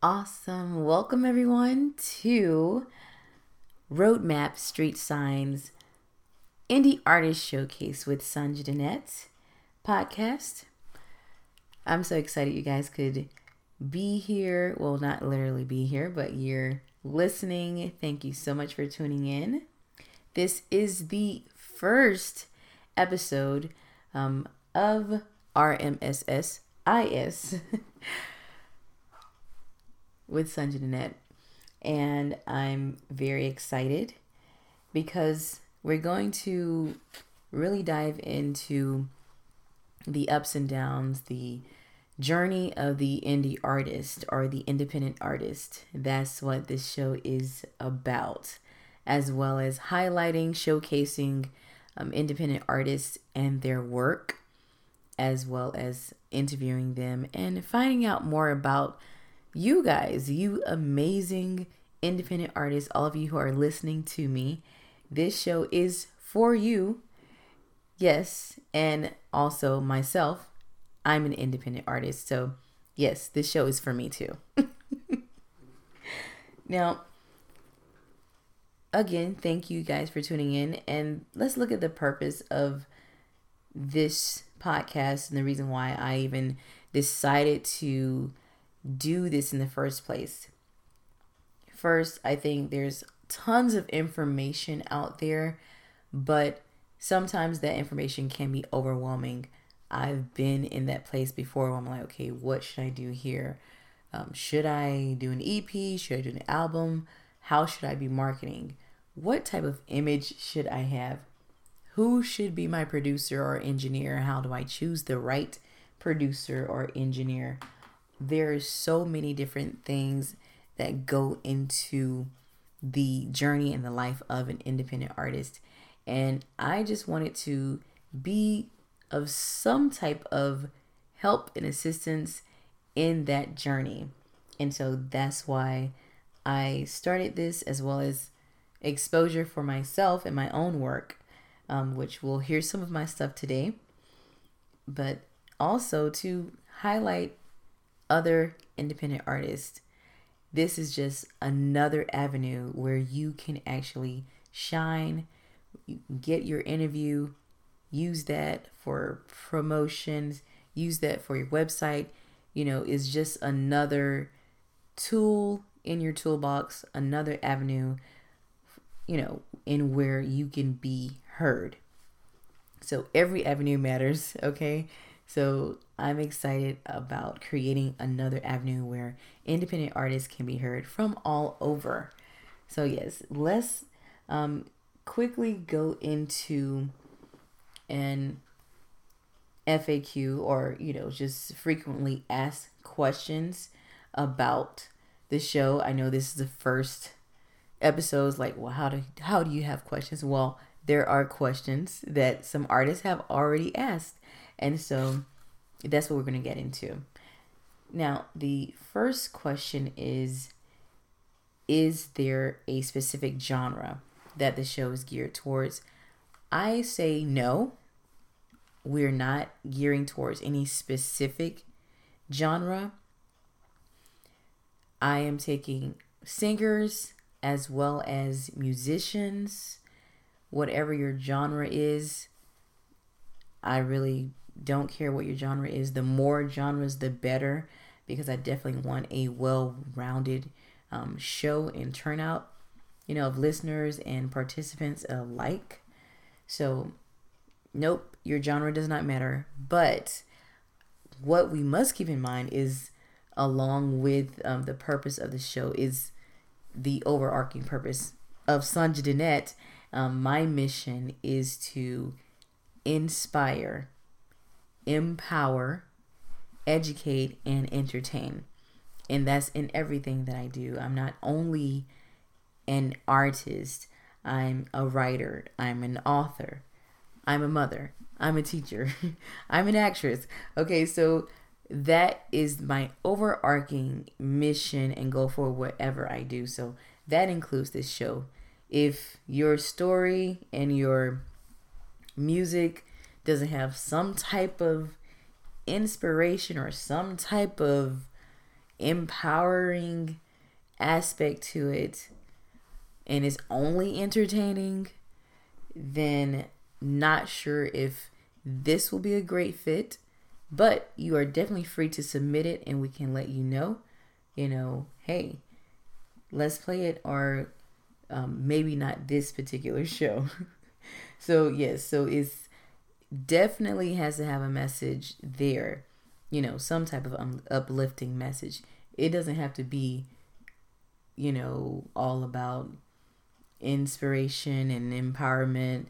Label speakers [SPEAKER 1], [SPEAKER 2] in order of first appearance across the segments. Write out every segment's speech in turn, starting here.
[SPEAKER 1] Awesome. Welcome, everyone, to Roadmap Street Signs Indie Artist Showcase with Sunja Dannette podcast. I'm so excited you guys could be here. Well, not literally be here, but you're listening. Thank you so much for tuning in. This is the first episode um, of RMSSIS with Sunja. And I'm very excited because we're going to really dive into the ups and downs, the journey of the indie artist or the independent artist. That's what this show is about, as well as highlighting, showcasing um, independent artists and their work, as well as interviewing them and finding out more about you guys, you amazing independent artists, all of you who are listening to me. This show is for you. Yes, and also myself. I'm an independent artist, so yes, this show is for me too. now, again, thank you guys for tuning in, and let's look at the purpose of this podcast and the reason why I even decided to do this in the first place. First, I think there's tons of information out there, but sometimes that information can be overwhelming. I've been in that place before where I'm like, okay, what should I do here? Um, should I do an EP? Should I do an album? How should I be marketing? What type of image should I have? Who should be my producer or engineer? How do I choose the right producer or engineer? There's so many different things that go into the journey and the life of an independent artist. And I just wanted to be of some type of help and assistance in that journey. And so that's why I started this as well as exposure for myself and my own work, um, which we'll hear some of my stuff today, but also to highlight other independent artists. This is just another avenue where you can actually shine, get your interview, use that for promotions, use that for your website. You know, is just another tool in your toolbox, another avenue, you know, in where you can be heard. So every avenue matters, okay? So I'm excited about creating another avenue where independent artists can be heard from all over. So, yes, let's um, quickly go into an FAQ or, you know, just frequently asked questions about the show. I know this is the first episodes like, well, how do how do you have questions? Well, there are questions that some artists have already asked. And so that's what we're going to get into. Now, the first question is Is there a specific genre that the show is geared towards? I say no. We're not gearing towards any specific genre. I am taking singers as well as musicians, whatever your genre is. I really don't care what your genre is. The more genres, the better, because I definitely want a well rounded um, show and turnout, you know, of listeners and participants alike. So, nope, your genre does not matter. But what we must keep in mind is, along with um, the purpose of the show, is the overarching purpose of Sunja. Um, my mission is to inspire empower, educate, and entertain. And that's in everything that I do. I'm not only an artist, I'm a writer, I'm an author, I'm a mother, I'm a teacher, I'm an actress. Okay, so that is my overarching mission and goal for whatever I do. So that includes this show. If your story and your music doesn't have some type of inspiration or some type of empowering aspect to it and is only entertaining, then not sure if this will be a great fit. But you are definitely free to submit it and we can let you know, you know, hey, let's play it or um, maybe not this particular show. so, yes, so it's definitely has to have a message there, you know, some type of um, uplifting message. It doesn't have to be, you know, all about inspiration and empowerment,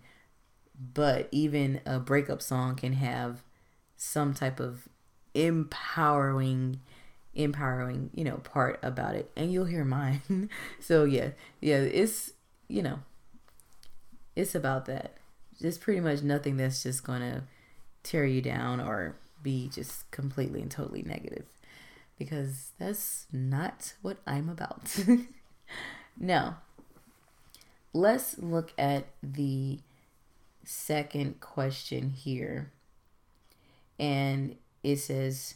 [SPEAKER 1] but even a breakup song can have some type of empowering empowering you know part about it. And you'll hear mine. So yeah yeah it's you know it's about that there's pretty much nothing that's just gonna tear you down or be just completely and totally negative. Because that's not what i'm about. Now let's look at the second question here. And it says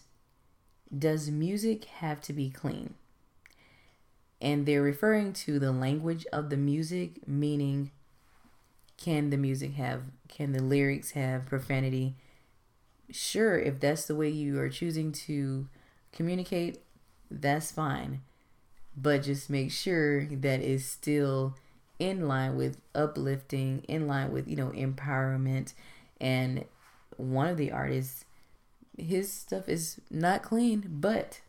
[SPEAKER 1] does music have to be clean? And they're referring to the language of the music, meaning can the music have, can the lyrics have profanity? Sure, if that's the way you are choosing to communicate, that's fine. But just make sure that it's still in line with uplifting, in line with, you know, empowerment. And one of the artists his stuff is not clean, but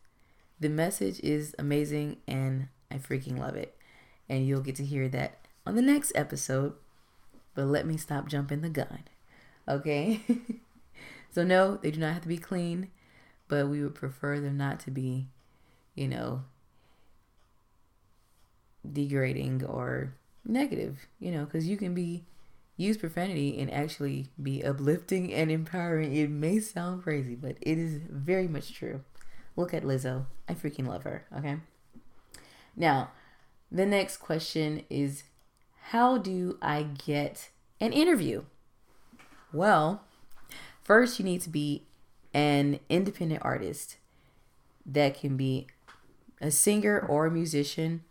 [SPEAKER 1] the message is amazing and I freaking love it. And you'll get to hear that on the next episode. But let me stop jumping the gun. Okay? so, no, they do not have to be clean, but we would prefer them not to be, you know, degrading or negative, you know, because you can be use profanity and actually be uplifting and empowering. It may sound crazy, but it is very much true. Look at Lizzo. I freaking love her. Okay. Now, the next question is How do I get an interview? Well, first, you need to be an independent artist that can be a singer or a musician.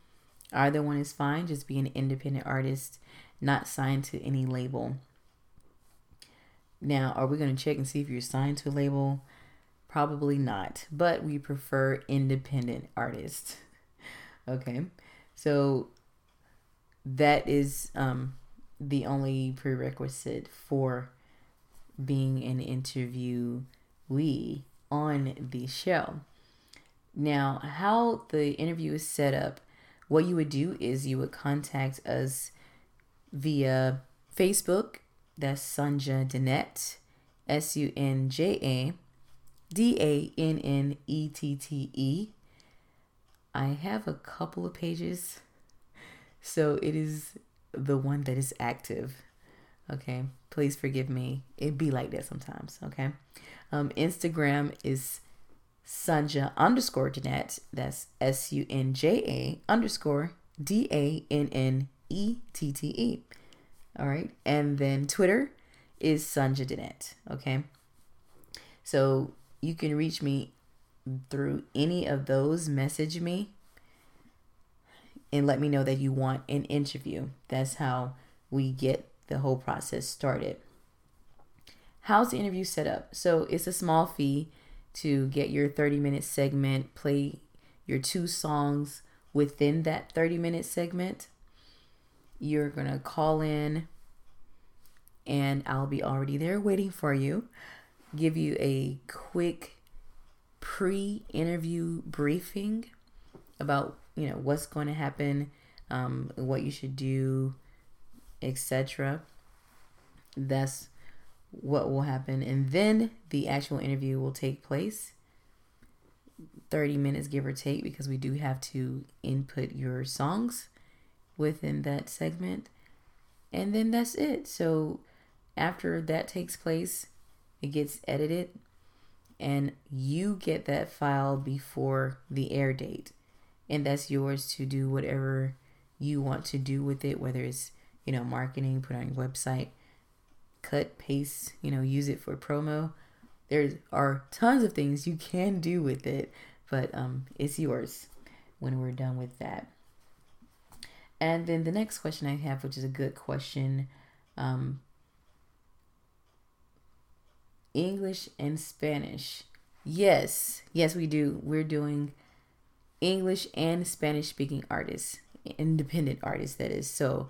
[SPEAKER 1] Either one is fine. Just be an independent artist not signed to any label. Now, are we going to check and see if you're signed to a label? Probably not, but we prefer independent artists. okay, so that is um, the only prerequisite for being an interviewee on the show. Now, how the interview is set up, what you would do is you would contact us via Facebook. That's Sunja Dannette, S U N J A D A N N E T T E. I have a couple of pages, so it is the one that is active. Okay, please forgive me. It be like that sometimes. Okay, um, Instagram is Sunja underscore Dannette. That's S U N J A underscore D A N N E T T E. All right. And then Twitter is Sunja Dannette. Okay. So you can reach me through any of those. Message me and let me know that you want an interview. That's how we get the whole process started. How's the interview set up? So it's a small fee to get your 30 minute segment, play your two songs within that 30 minute segment. You're going to call in and I'll be already there waiting for you. Give you a quick pre interview briefing about, you know, what's going to happen, um, what you should do, etc. That's what will happen. And then the actual interview will take place. 30 minutes, give or take, because we do have to input your songs within that segment. And then that's it. So after that takes place, it gets edited and you get that file before the air date. And that's yours to do whatever you want to do with it, whether it's, you know, marketing, put on your website, cut, paste, you know, use it for promo. There are tons of things you can do with it, but um, it's yours when we're done with that. And then the next question I have, which is a good question, um, English and Spanish. Yes, yes, we do. We're doing English and Spanish speaking artists, independent artists, that is. So,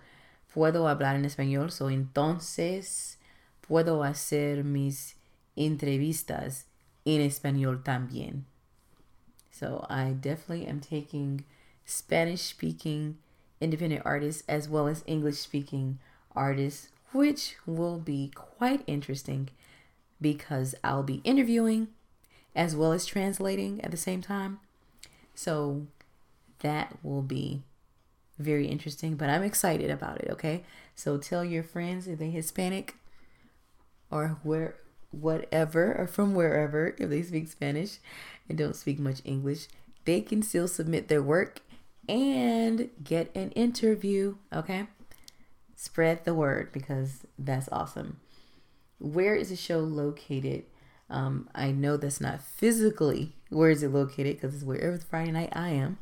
[SPEAKER 1] puedo hablar en español. So, entonces, puedo hacer mis entrevistas en español también. So, I definitely am taking Spanish speaking independent artists as well as English speaking artists, which will be quite interesting because I'll be interviewing as well as translating at the same time. So that will be very interesting, but I'm excited about it, okay? So tell your friends if they Hispanic or where whatever or from wherever if they speak Spanish and don't speak much English, they can still submit their work and get an interview, okay? Spread the word because that's awesome. Where is the show located? Um, I know that's not physically where is it located because it's wherever Friday night I am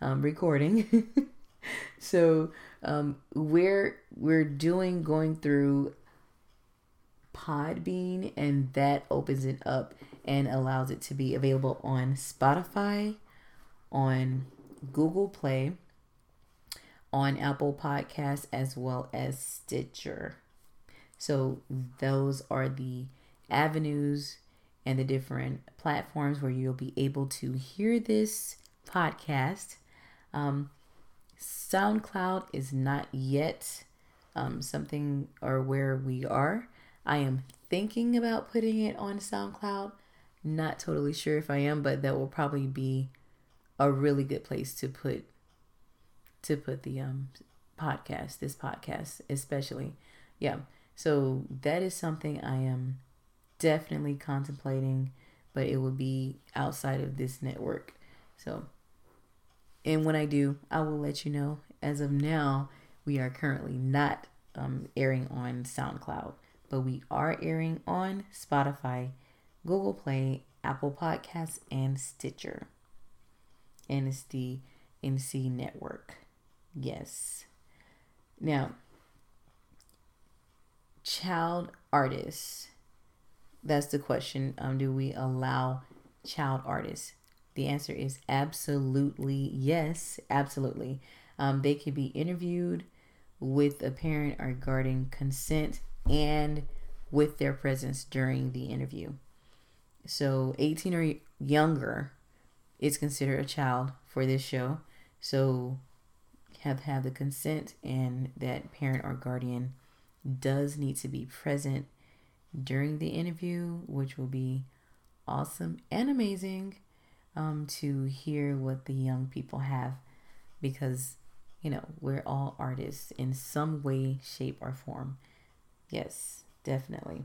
[SPEAKER 1] um, recording. so um, we're we're doing going through Podbean, and that opens it up and allows it to be available on Spotify, on Google Play, on Apple Podcasts, as well as Stitcher. So those are the avenues and the different platforms where you'll be able to hear this podcast. Um, SoundCloud is not yet um, something or where we are. I am thinking about putting it on SoundCloud. Not totally sure if I am, but that will probably be a really good place to put to put the um podcast, this podcast especially. Yeah. So that is something I am definitely contemplating, but it will be outside of this network. So, and when I do, I will let you know. As of now, we are currently not um, airing on SoundCloud, but we are airing on Spotify, Google Play, Apple Podcasts, and Stitcher. And it's the NC Network. Yes. Now, child artists. That's the question. Um, do we allow child artists? The answer is absolutely yes, absolutely. Um, they can be interviewed with a parent regarding consent and with their presence during the interview. So, 18 or younger is considered a child for this show. So, have have the consent and that parent or guardian does need to be present during the interview, which will be awesome and amazing um, to hear what the young people have because, you know, we're all artists in some way, shape, or form. Yes, definitely.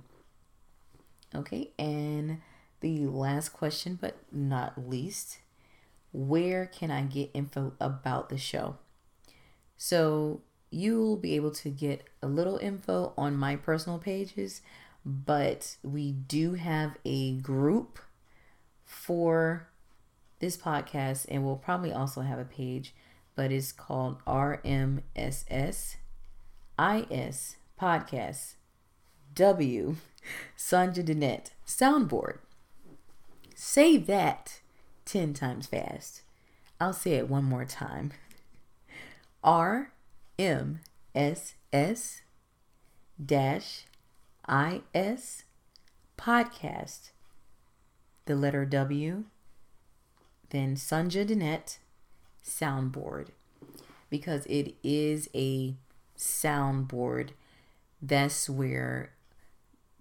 [SPEAKER 1] Okay, and the last question, but not least, where can I get info about the show? So, you'll be able to get a little info on my personal pages, but we do have a group for this podcast, and we'll probably also have a page, but it's called RMSS IS Podcast W Sunja Dannette Soundboard. Say that 10 times fast. I'll say it one more time. R M S S dash I S podcast, the letter W, then Sunja Dannette soundboard, because it is a soundboard. That's where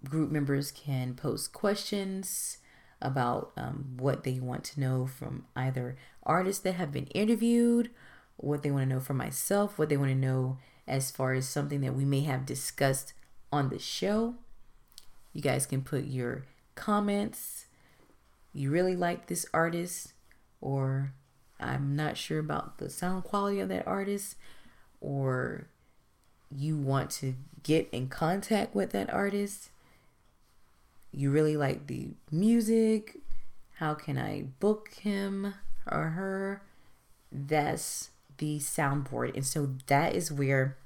[SPEAKER 1] group members can post questions about um, what they want to know from either artists that have been interviewed what they want to know from myself, what they want to know as far as something that we may have discussed on the show. You guys can put your comments. You really like this artist, or I'm not sure about the sound quality of that artist, or you want to get in contact with that artist. You really like the music. How can I book him or her? That's the soundboard. And so that is where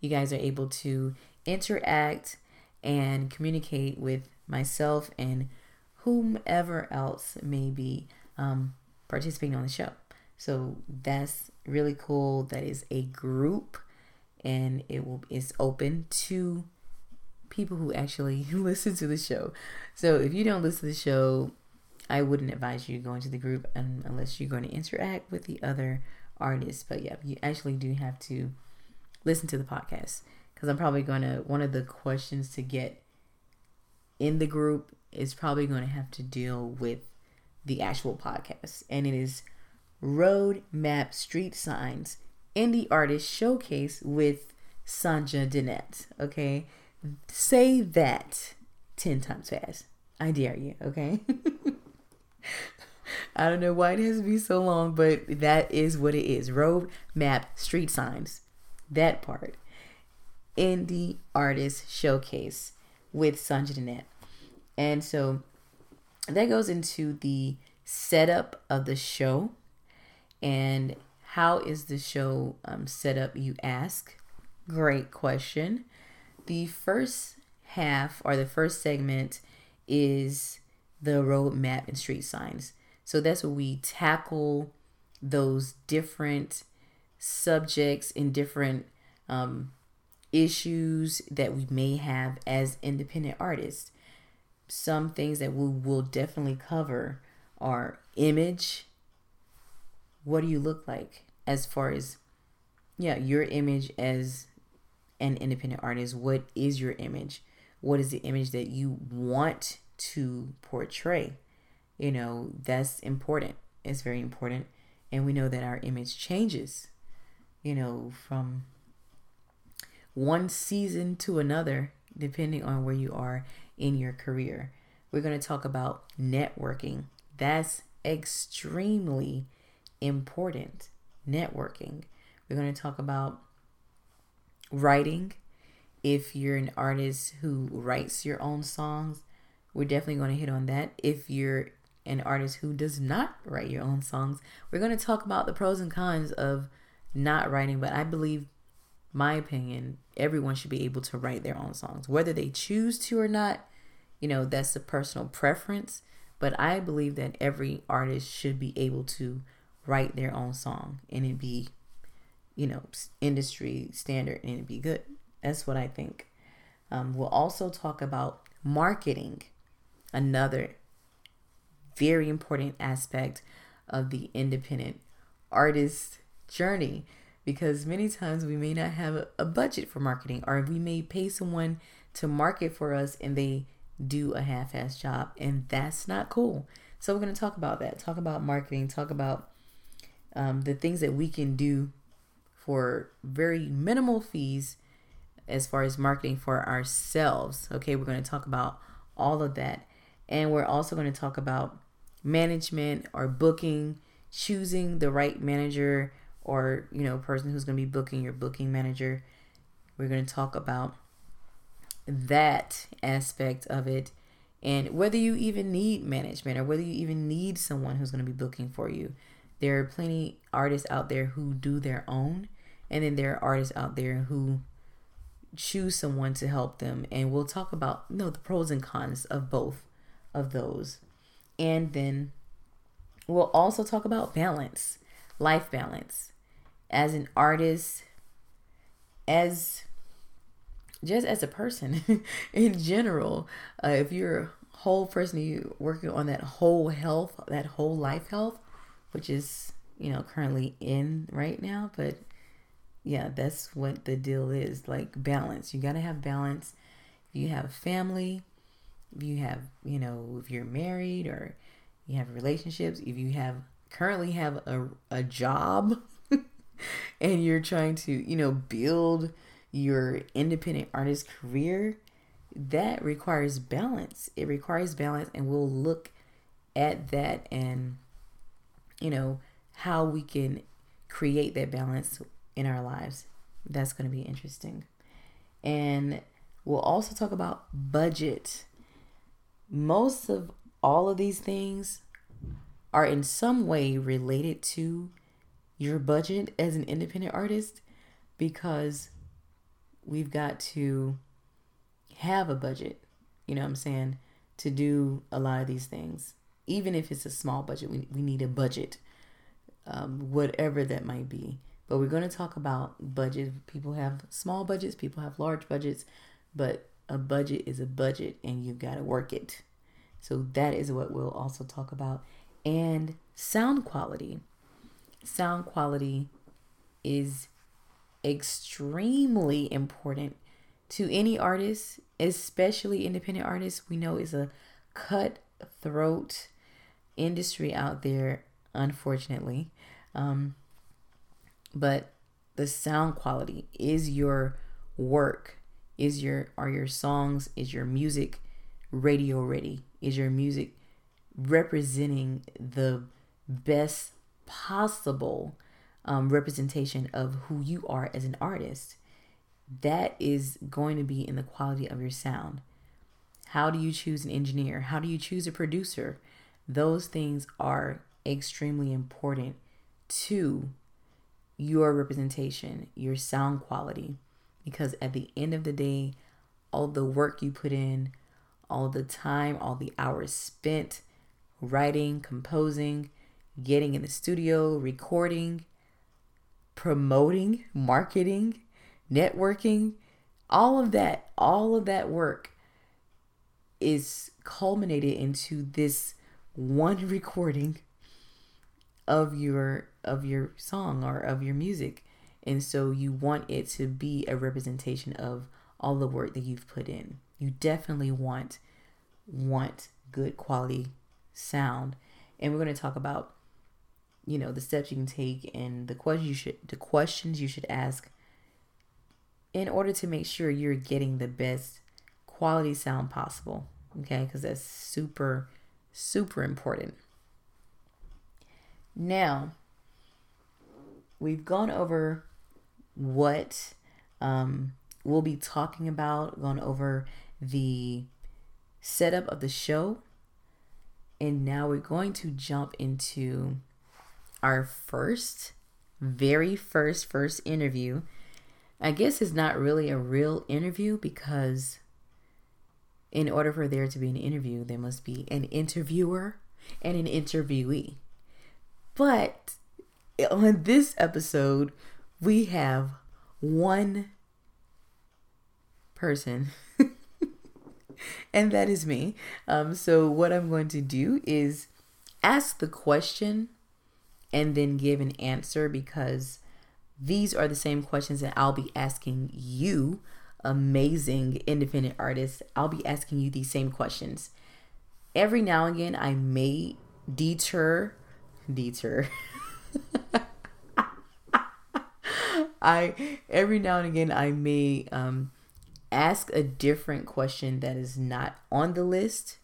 [SPEAKER 1] you guys are able to interact and communicate with myself and whomever else may be um, participating on the show. So that's really cool. That is a group and it will is open to people who actually listen to the show. So if you don't listen to the show, I wouldn't advise you going to the group and unless you're going to interact with the other artists. But yeah, you actually do have to listen to the podcast because I'm probably going to one of the questions to get in the group is probably going to have to deal with the actual podcast, and it is Road Map Street Signs Indie Artist Showcase with Sunja Dannette. Okay, say that ten times fast. I dare you. Okay. I don't know why it has to be so long, but that is what it is. Road map street signs. That part. Indie artist showcase with Sunja Dannette. And so that goes into the setup of the show. And how is the show um, set up, you ask? Great question. The first half or the first segment is the road map and street signs. So that's where we tackle those different subjects and different um, issues that we may have as independent artists. Some things that we will definitely cover are image. What do you look like as far as, yeah, your image as an independent artist? What is your image? What is the image that you want to portray. You know, that's important. It's very important. And we know that our image changes, you know, from one season to another, depending on where you are in your career. We're going to talk about networking. That's extremely important. Networking. We're going to talk about writing. If you're an artist who writes your own songs, we're definitely going to hit on that. If you're an artist who does not write your own songs, we're going to talk about the pros and cons of not writing. But I believe, my opinion, everyone should be able to write their own songs, whether they choose to or not. You know, that's a personal preference. But I believe that every artist should be able to write their own song and it be, you know, industry standard and it be good. That's what I think. Um, we'll also talk about marketing another very important aspect of the independent artist journey because many times we may not have a budget for marketing or we may pay someone to market for us and they do a half-ass job and that's not cool. So we're going to talk about that. Talk about marketing. Talk about um, the things that we can do for very minimal fees as far as marketing for ourselves. Okay we're going to talk about all of that. And we're also going to talk about management or booking, choosing the right manager or, you know, person who's going to be booking your booking manager. We're going to talk about that aspect of it and whether you even need management or whether you even need someone who's going to be booking for you. There are plenty artists out there who do their own, and then there are artists out there who choose someone to help them. And we'll talk about you know the pros and cons of both of those. And then we'll also talk about balance, life balance. As an artist, as just as a person in general, uh, if you're a whole person, you working on that whole health, that whole life health, which is, you know, currently in right now, but yeah, that's what the deal is like balance. You got to have balance. If you have family, if you have, you know, if you're married or you have relationships, if you have currently have a, a job and you're trying to, you know, build your independent artist career, that requires balance. It requires balance, and we'll look at that and, you know, how we can create that balance in our lives. That's going to be interesting. And we'll also talk about budget most of all of these things are in some way related to your budget as an independent artist because we've got to have a budget, you know what I'm saying, to do a lot of these things. Even if it's a small budget, we, we need a budget, um, whatever that might be. But we're going to talk about budget. People have small budgets, people have large budgets, but a budget is a budget and you've got to work it. So that is what we'll also talk about. And sound quality. Sound quality is extremely important to any artist, especially independent artists. We know is a cutthroat industry out there, unfortunately. Um, but the sound quality is your work, is your are your songs, is your music radio ready? Is your music representing the best possible um, representation of who you are as an artist? That is going to be in the quality of your sound. How do you choose an engineer? How do you choose a producer? Those things are extremely important to your representation, your sound quality. Because at the end of the day, all the work you put in, all the time, all the hours spent writing, composing, getting in the studio, recording, promoting, marketing, networking, all of that, all of that work is culminated into this one recording of your of your song or of your music. And so you want it to be a representation of all the work that you've put in. You definitely want want good quality sound. And we're going to talk about you know the steps you can take and the questions you should the questions you should ask in order to make sure you're getting the best quality sound possible. Okay? Cuz that's super super important. Now, we've gone over what um, we'll be talking about, gone over the setup of the show, and now we're going to jump into our first, very first, first interview. I guess it's not really a real interview because in order for there to be an interview, there must be an interviewer and an interviewee. But on this episode, we have one person, and that is me. Um, so, what I'm going to do is ask the question and then give an answer because these are the same questions that I'll be asking you, amazing independent artists. I'll be asking you these same questions. Every now and again, I may deter deter. I every now and again I may um, ask a different question that is not on the list,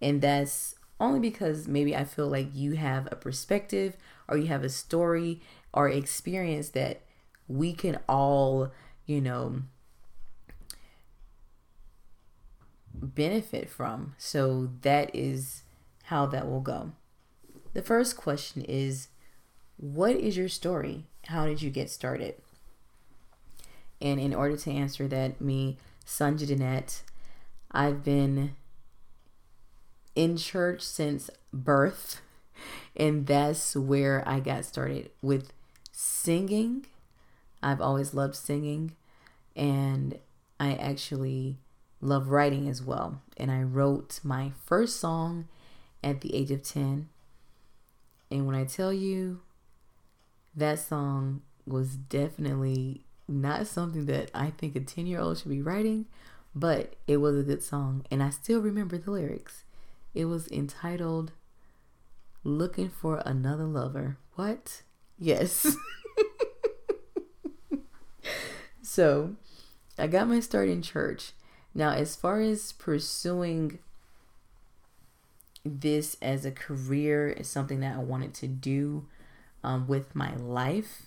[SPEAKER 1] and that's only because maybe I feel like you have a perspective or you have a story or experience that we can all, you know, benefit from. So that is how that will go. The first question is What is your story? How did you get started? And in order to answer that, me, Dannette, I've been in church since birth, and that's where I got started with singing. I've always loved singing, and I actually love writing as well. And I wrote my first song at the age of 10 and when I tell you that song was definitely not something that I think a 10 year old should be writing, but it was a good song. And I still remember the lyrics. It was entitled Looking for Another Lover. What? Yes. so I got my start in church. Now, as far as pursuing this as a career is something that I wanted to do um, with my life.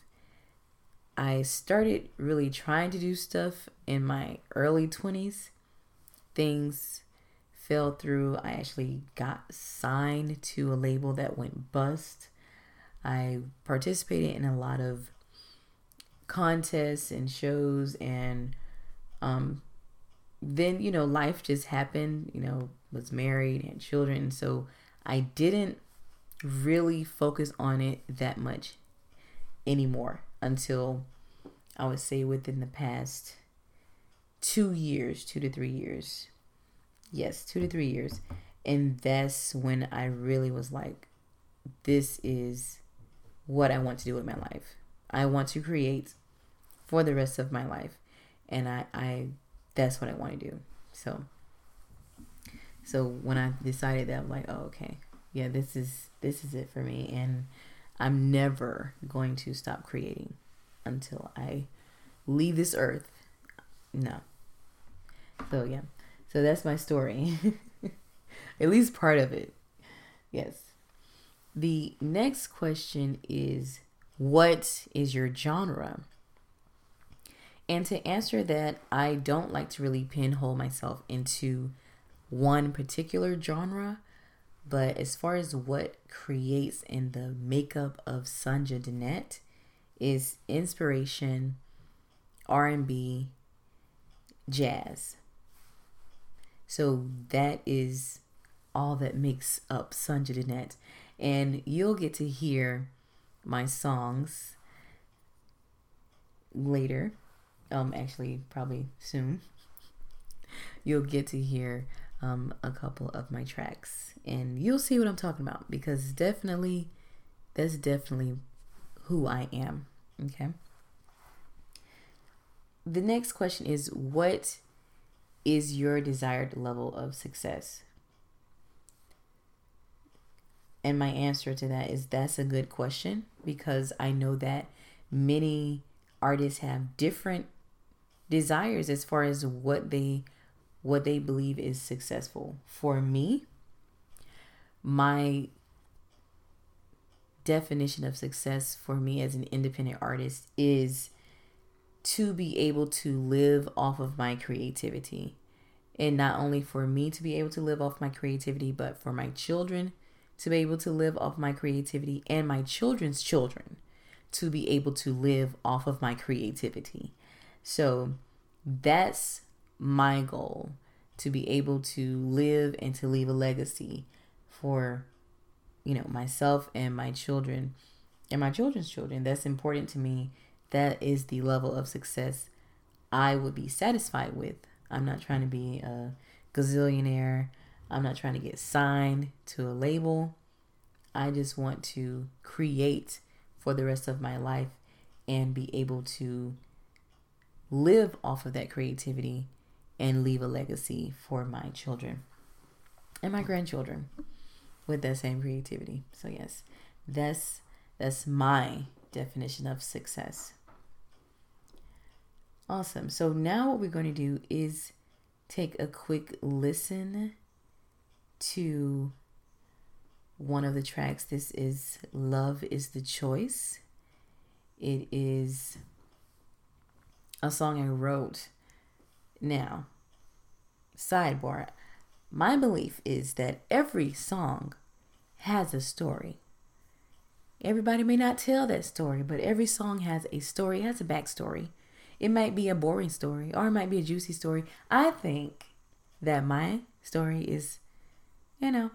[SPEAKER 1] I started really trying to do stuff in my early 20s. Things fell through. I actually got signed to a label that went bust. I participated in a lot of contests and shows and um then you know life just happened you know was married and children so i didn't really focus on it that much anymore until i would say within the past two years two to three years yes two to three years and that's when i really was like this is what i want to do with my life i want to create for the rest of my life and i i that's what I want to do. So so when I decided that I'm like, oh okay, yeah, this is this is it for me and I'm never going to stop creating until I leave this earth. No. So yeah. So that's my story. At least part of it. Yes. The next question is what is your genre? And to answer that, I don't like to really pinhole myself into one particular genre, but as far as what creates in the makeup of Sunja Dannette is inspiration, R&B, jazz. So that is all that makes up Sunja Dannette. And you'll get to hear my songs later um, actually, probably soon, you'll get to hear um, a couple of my tracks and you'll see what I'm talking about because definitely, that's definitely who I am. Okay. The next question is What is your desired level of success? And my answer to that is that's a good question because I know that many artists have different desires as far as what they what they believe is successful. For me, my definition of success for me as an independent artist is to be able to live off of my creativity. And not only for me to be able to live off my creativity, but for my children to be able to live off my creativity and my children's children to be able to live off of my creativity. So that's my goal to be able to live and to leave a legacy for you know myself and my children and my children's children. That's important to me. That is the level of success i would be satisfied with i'm not trying to be a gazillionaire i'm not trying to get signed to a label i just want to create for the rest of my life and be able to live off of that creativity and leave a legacy for my children and my grandchildren with that same creativity. So yes, that's that's my definition of success. Awesome. So now what we're going to do is take a quick listen to one of the tracks. This is Love is the Choice. It is a song I wrote. Now, sidebar my belief is that every song has a story. Everybody may not tell that story, but every song has a story, has a backstory. It might be a boring story or it might be a juicy story. I think that my story is, you know,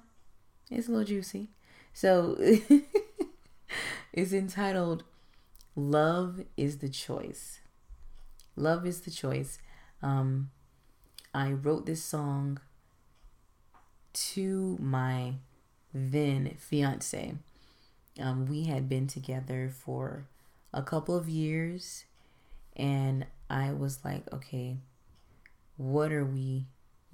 [SPEAKER 1] it's a little juicy. So it's entitled Love is the Choice. Love is the choice. Um, I wrote this song to my then fiance. Um, we had been together for a couple of years, and I was like, okay, what are we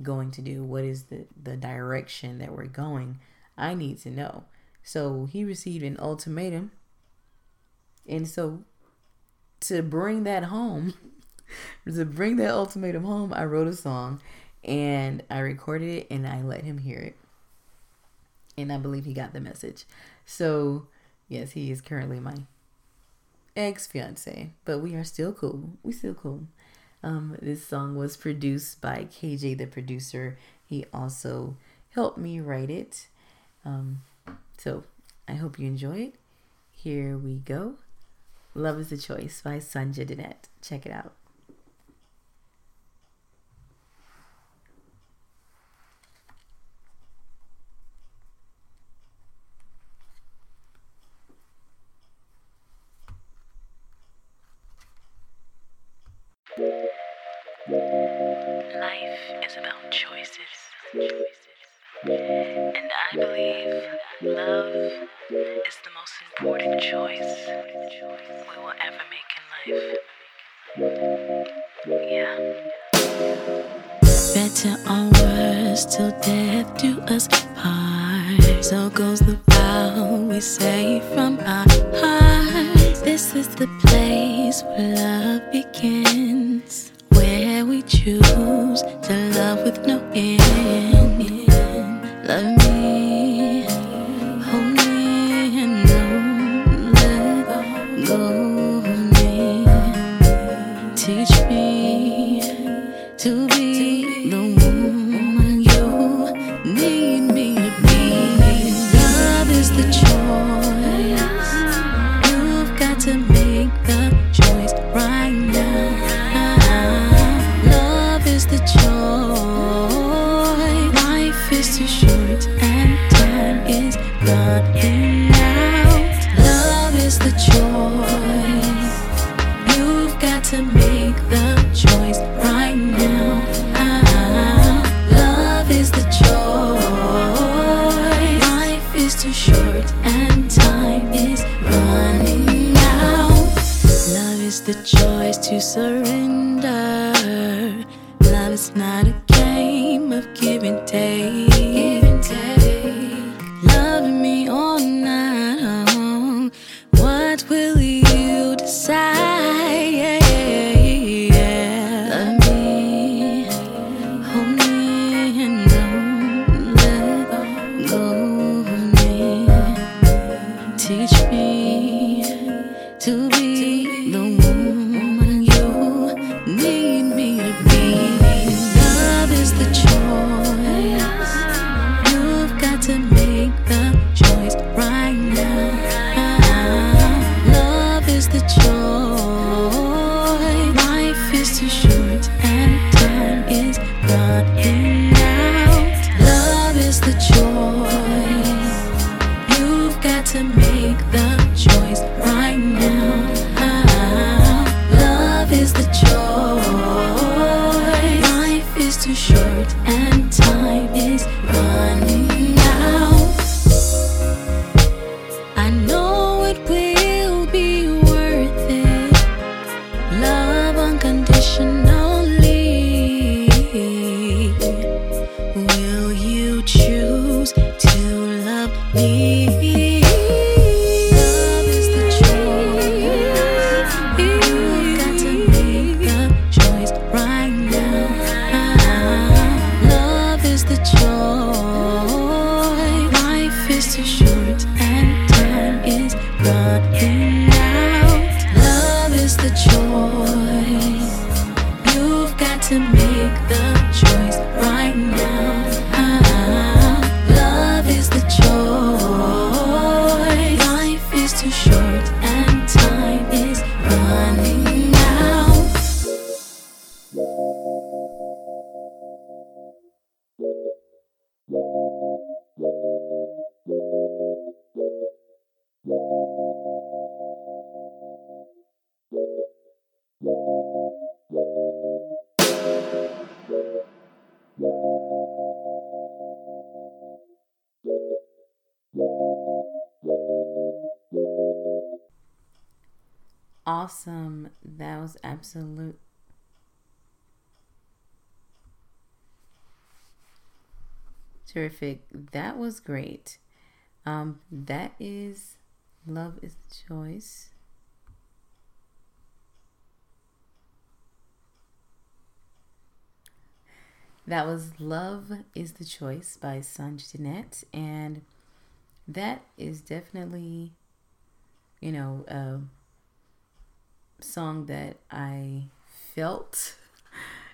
[SPEAKER 1] going to do? What is the, the direction that we're going? I need to know. So he received an ultimatum. And so to bring that home, to bring that ultimatum home, I wrote a song and I recorded it and I let him hear it. And I believe he got the message. So, yes, he is currently my ex fiance, but we are still cool. We still cool. Um, this song was produced by KJ, the producer.
[SPEAKER 2] He also helped me write it. Um, so I hope you enjoy it. Here we go. Love is a Choice by Sunja Dannette. Check it out. That was absolute. Terrific. That was great. Um, that is Love is the Choice. That was Love is the Choice by Sanj And that is definitely, you know, uh, song that I felt.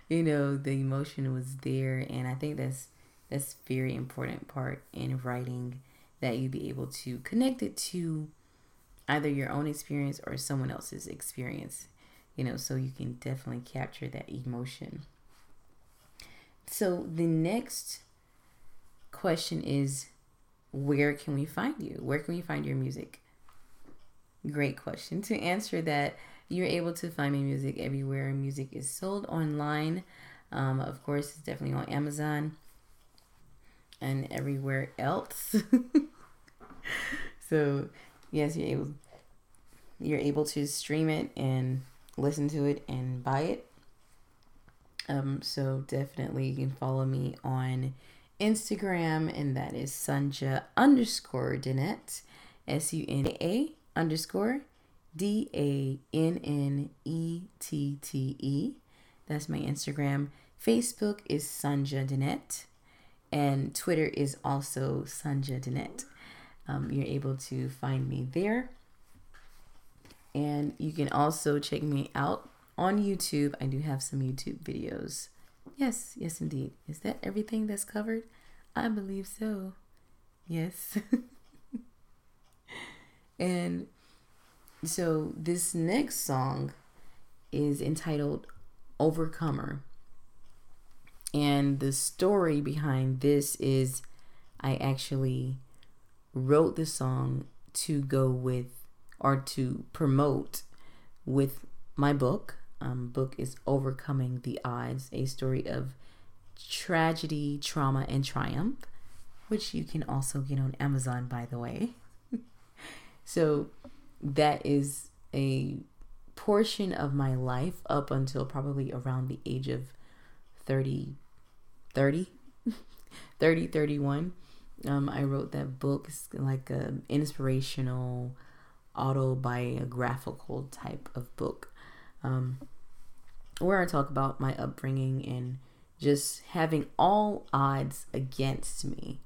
[SPEAKER 2] You know, the emotion was there, and I think that's
[SPEAKER 1] that's very important part in writing that you be able to connect it to either your own experience or someone else's experience. You know, so you can definitely capture that emotion. So the next question is where can we find you? Where can we find your music? Great question. To answer that, you're able to find my music everywhere music is sold online. Um, of course, it's definitely on Amazon and everywhere else. so, yes, you're able you're able to stream it and listen to it and buy it. Um, so definitely you can follow me on Instagram, and that is Sunja underscore Dannette, S U N A underscore D A N N E T T E. That's my Instagram. Facebook is Sunja Dannette, and Twitter is also Sunja Dannette. Um, you're able to find me there. And you can also check me out on YouTube. I do have some YouTube videos. Yes, yes, indeed. Is that everything that's covered? I believe so. Yes. and so this next song is entitled Overcomer. And the story behind this is I actually wrote the song to go with or to promote with my book. Um, book is Overcoming the Odds, a story of tragedy, trauma, and triumph, which you can also get on Amazon, by the way. so that is a portion of my life up until probably around the age of 30, 30, 30, 31. Um, I wrote that book, it's like an inspirational, autobiographical type of book, um, where I talk about my upbringing and just having all odds against me,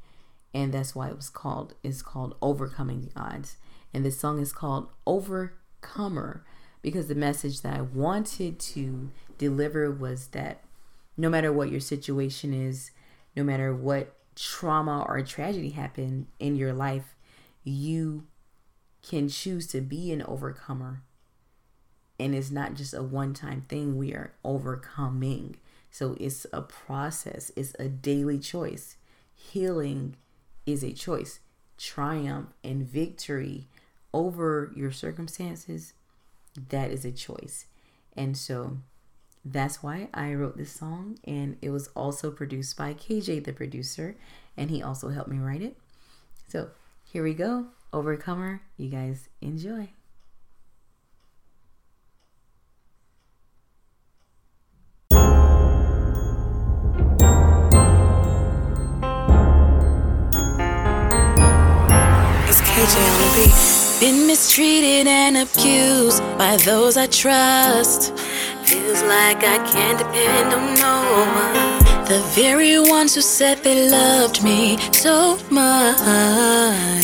[SPEAKER 1] and that's why it was called. It's called overcoming the odds, and this song is called Overcomer because the message that I wanted to deliver was that no matter what your situation is, no matter what trauma or tragedy happened in your life, you can choose to be an overcomer. And it's not just a one time thing, we are overcoming. So it's a process, it's a daily choice. Healing is a choice. Triumph and victory over your circumstances, that is a choice. And so that's why I wrote this song. And it was also produced by KJ, the producer, and he also helped me write it. So here we go. Overcomer. You guys enjoy.
[SPEAKER 2] Been mistreated and abused by those I trust. Feels like I can't depend on no one. The very ones who said they loved me so much.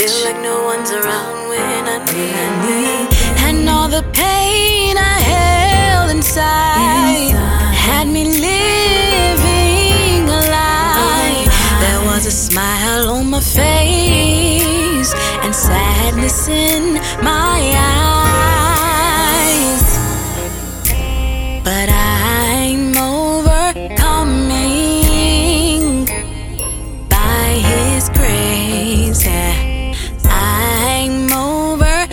[SPEAKER 2] Feel like no one's around when I need, I need. And all the pain I held inside had me living a lie. There was a smile on my face sadness in my eyes. But I'm overcoming by His grace. I'm overcoming,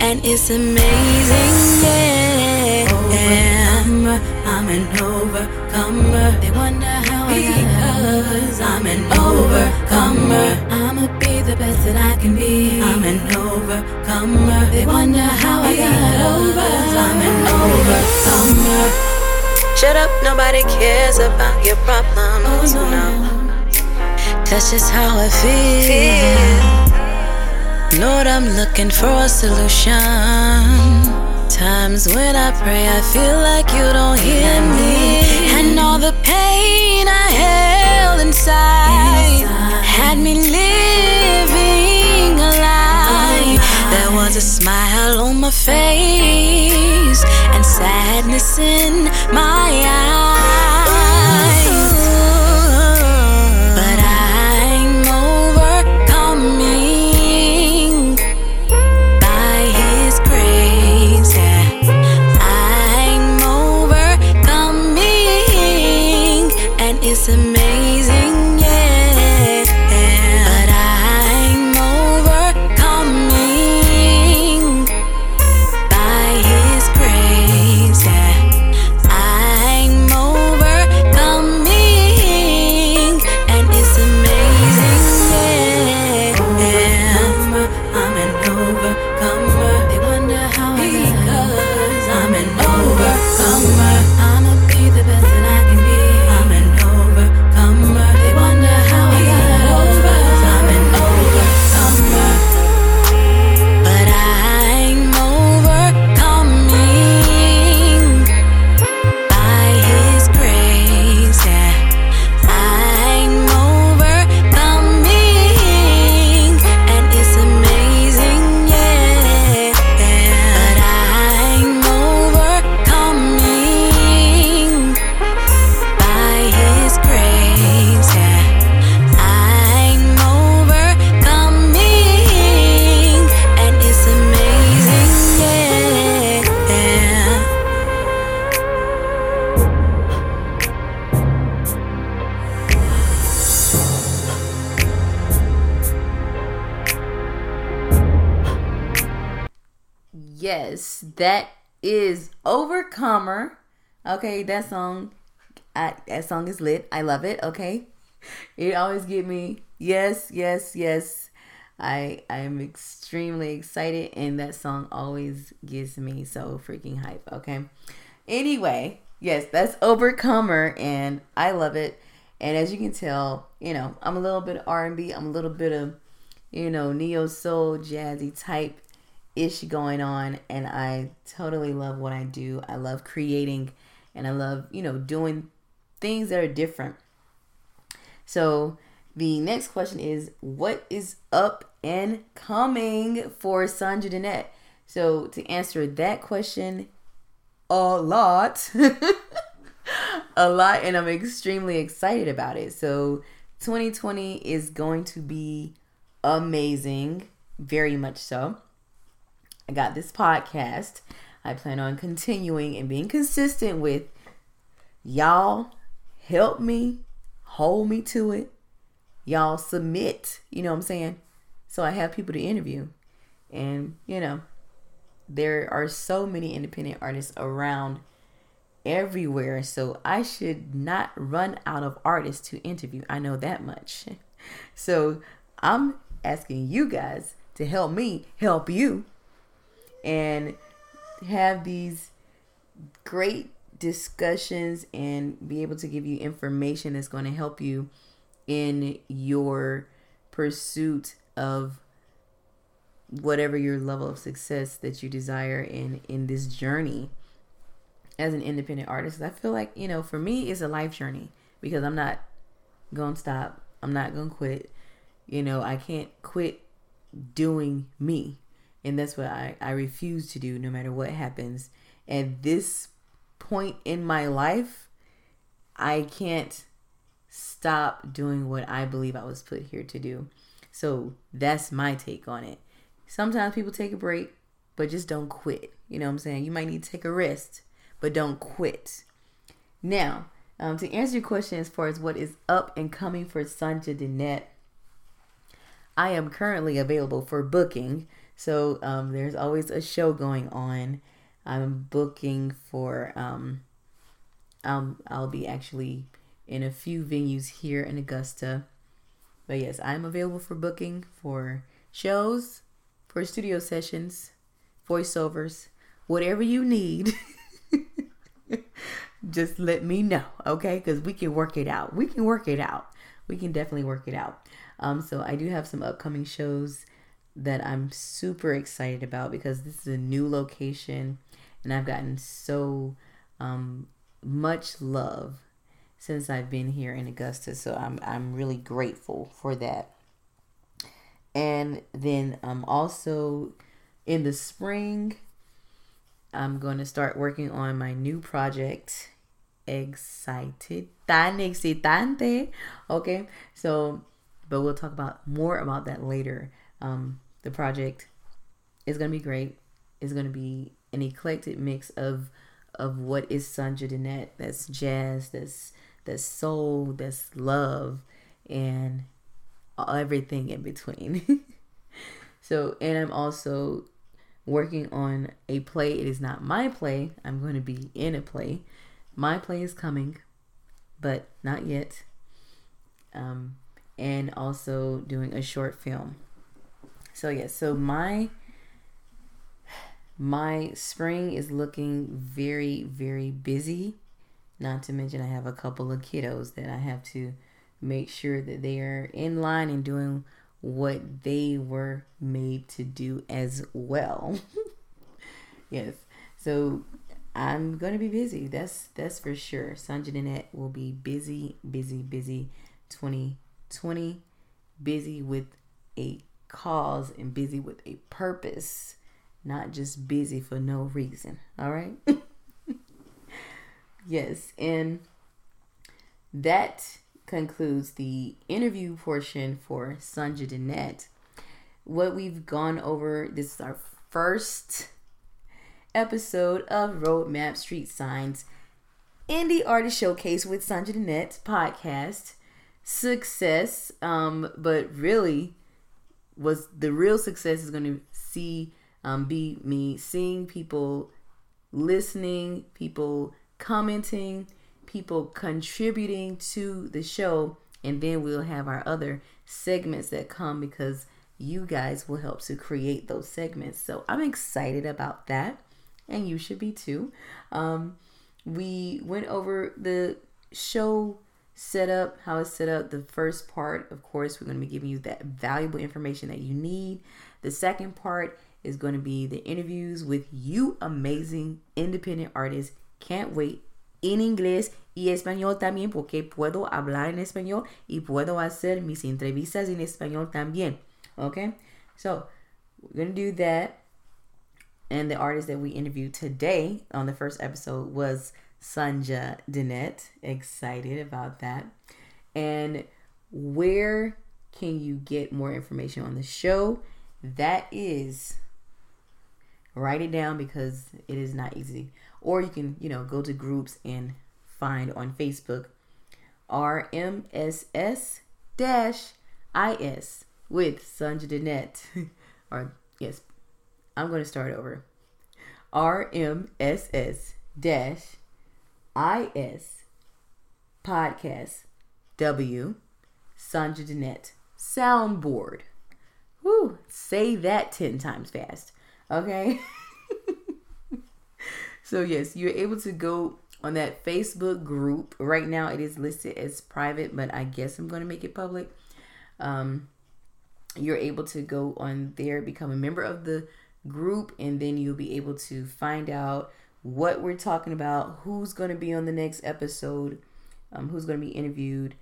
[SPEAKER 2] and it's amazing. Yeah. I'm an Cause I'm an overcomer. I'ma be the best that I can be. I'm an overcomer. They wonder how I got over. I'm an overcomer. Shut up, nobody cares about your problems. Oh, no. That's just how I feel. Lord, I'm looking for a solution. Times when I pray, I feel like you don't hear me. And all the pain I held inside had me living a lie. There was a smile on my face and sadness in my eyes.
[SPEAKER 1] Okay, that song, I, that song is lit. I love it. Okay, it always get me. Yes, yes, yes. I I am extremely excited, and that song always gets me so freaking hype. Okay. Anyway, yes, that's Overcomer, and I love it. And as you can tell, you know, I'm a little bit R and B. I'm a little bit of, you know, neo soul, jazzy type ish going on, and I totally love what I do. I love creating, and I love, you know, doing things that are different. So the next question is, what is up and coming for Sunja Dannette? So to answer that question, a lot. a lot and I'm extremely excited about it. So 2020 is going to be amazing, very much so. I got this podcast. I plan on continuing and being consistent with y'all help me, hold me to it. Y'all submit, you know what I'm saying? So I have people to interview. And, you know, there are so many independent artists around everywhere. So I should not run out of artists to interview. I know that much. So I'm asking you guys to help me help you and have these great discussions and be able to give you information that's going to help you in your pursuit of whatever your level of success that you desire in in this journey. As an independent artist i feel like you know for me it's a life journey because i'm not gonna stop. I'm not gonna quit. You know i can't quit doing me and that's what i i refuse to do no matter what happens at this point in my life i can't stop doing what i believe i was put here to do so that's my take on it Sometimes people take a break, but just don't quit. You know what I'm saying? You might need to take a rest, but don't quit. Now, um, to answer your question as far as what is up and coming for Sunja Dannette, I am currently available for booking. So um, there's always a show going on. I'm booking for. Um, um, I'll be actually in a few venues here in Augusta. But yes, I'm available for booking for shows, for studio sessions, voiceovers, whatever you need. just let me know, okay? Because we can work it out. We can work it out. We can definitely work it out. Um, so I do have some upcoming shows that I'm super excited about because this is a new location and I've gotten so um, much love since I've been here in Augusta. So I'm I'm really grateful for that. And then um, also in the spring, I'm going to start working on my new project. Excited, tan excitante. Okay, so, but we'll talk about more about that later. Um, the project is going to be great. It's going to be an eclectic mix of of what is Sunja Dannette. That's jazz. That's that's soul. That's love, and everything in between. so, and I'm also working on a play. It is not my play. I'm going to be in a play. My play is coming, but not yet. Um, and also doing a short film. So yeah, so my my spring is looking very very busy. Not to mention I have a couple of kiddos that I have to make sure that they are in line and doing what they were made to do as well. yes. So I'm gonna be busy. That's that's for sure. Sunja Dannette will be busy, busy, busy 2020, busy with a cause and busy with a purpose, not just busy for no reason. All right. yes, and that concludes the interview portion for Sunja Dannette. What we've gone over, this is our first episode of Roadmap Street Signs Indie Artist Showcase with Sunja Dannette podcast. Success, um, but really was the real success is going to see um, be me seeing people listening, people commenting, people contributing to the show, and then we'll have our other segments that come because you guys will help to create those segments. So I'm excited about that, and you should be too. Um, we went over the show setup, how it's set up. The first part, of course, we're going to be giving you that valuable information that you need. The second part is going to be the interviews with you amazing independent artists. Can't wait. En inglés y español también, porque puedo hablar en español y puedo hacer mis entrevistas en español también. Okay? So, we're going to do that. And the artist that we interviewed today on the first episode was Sunja Dannette. Excited about that. And where can you get more information on the show? That is write it down because it is not easy. Or you can, you know, go to groups and find on Facebook RMSS IS with Sunja Dannette. or yes, I'm going to start over. RMSS dash IS podcast W Sunja Dannette soundboard. Whoo, say that 10 times fast. Okay? so, yes, you're able to go on that Facebook group. Right now, it is listed as private, but I guess I'm going to make it public. Um, you're able to go on there, become a member of the group, and then you'll be able to find out what we're talking about, who's going to be on the next episode, um, who's going to be interviewed.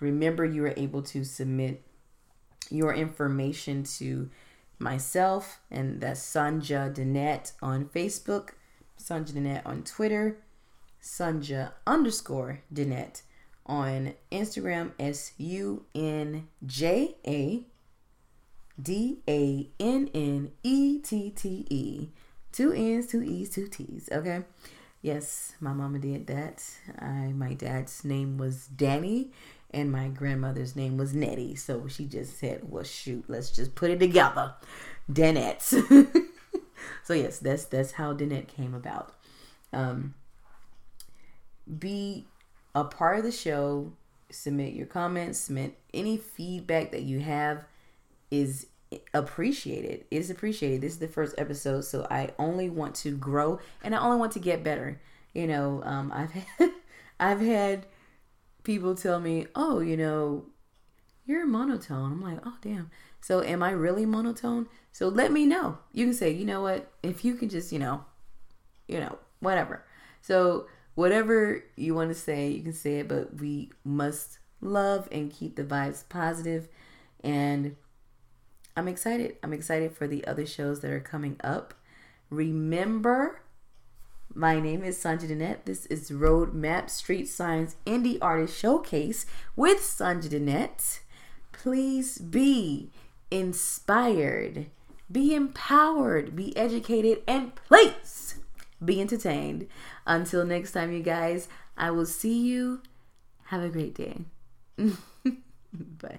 [SPEAKER 1] Remember, you are able to submit your information to myself, and that's Sunja Dannette on Facebook, Sunja Dannette on Twitter, Sunja underscore Dannette on Instagram, S U N J A D A N N E T T E. Two N's, two E's, two T's. Okay. Yes, my mama did that. I my dad's name was Danny and my grandmother's name was Nettie. So she just said, Well shoot, let's just put it together. Dannette. so yes, that's that's how Dannette came about. Um be a part of the show, submit your comments, submit any feedback that you have is appreciated. It is appreciated. This is the first episode, so I only want to grow and I only want to get better. You know, um, I've had, I've had people tell me, "Oh, you know, you're monotone." I'm like, "Oh, damn." So, am I really monotone? So, let me know. You can say, "You know what? If you can just, you know, you know, whatever." So, whatever you want to say, you can say it, but we must love and keep the vibes positive and I'm excited. I'm excited for the other shows that are coming up. Remember, my name is Sunja Dannette. This is Roadmap Street Signs Indie Artist Showcase with Sunja Dannette. Please be inspired, be empowered, be educated, and please be entertained. Until next time, you guys, I will see you. Have a great day. Bye.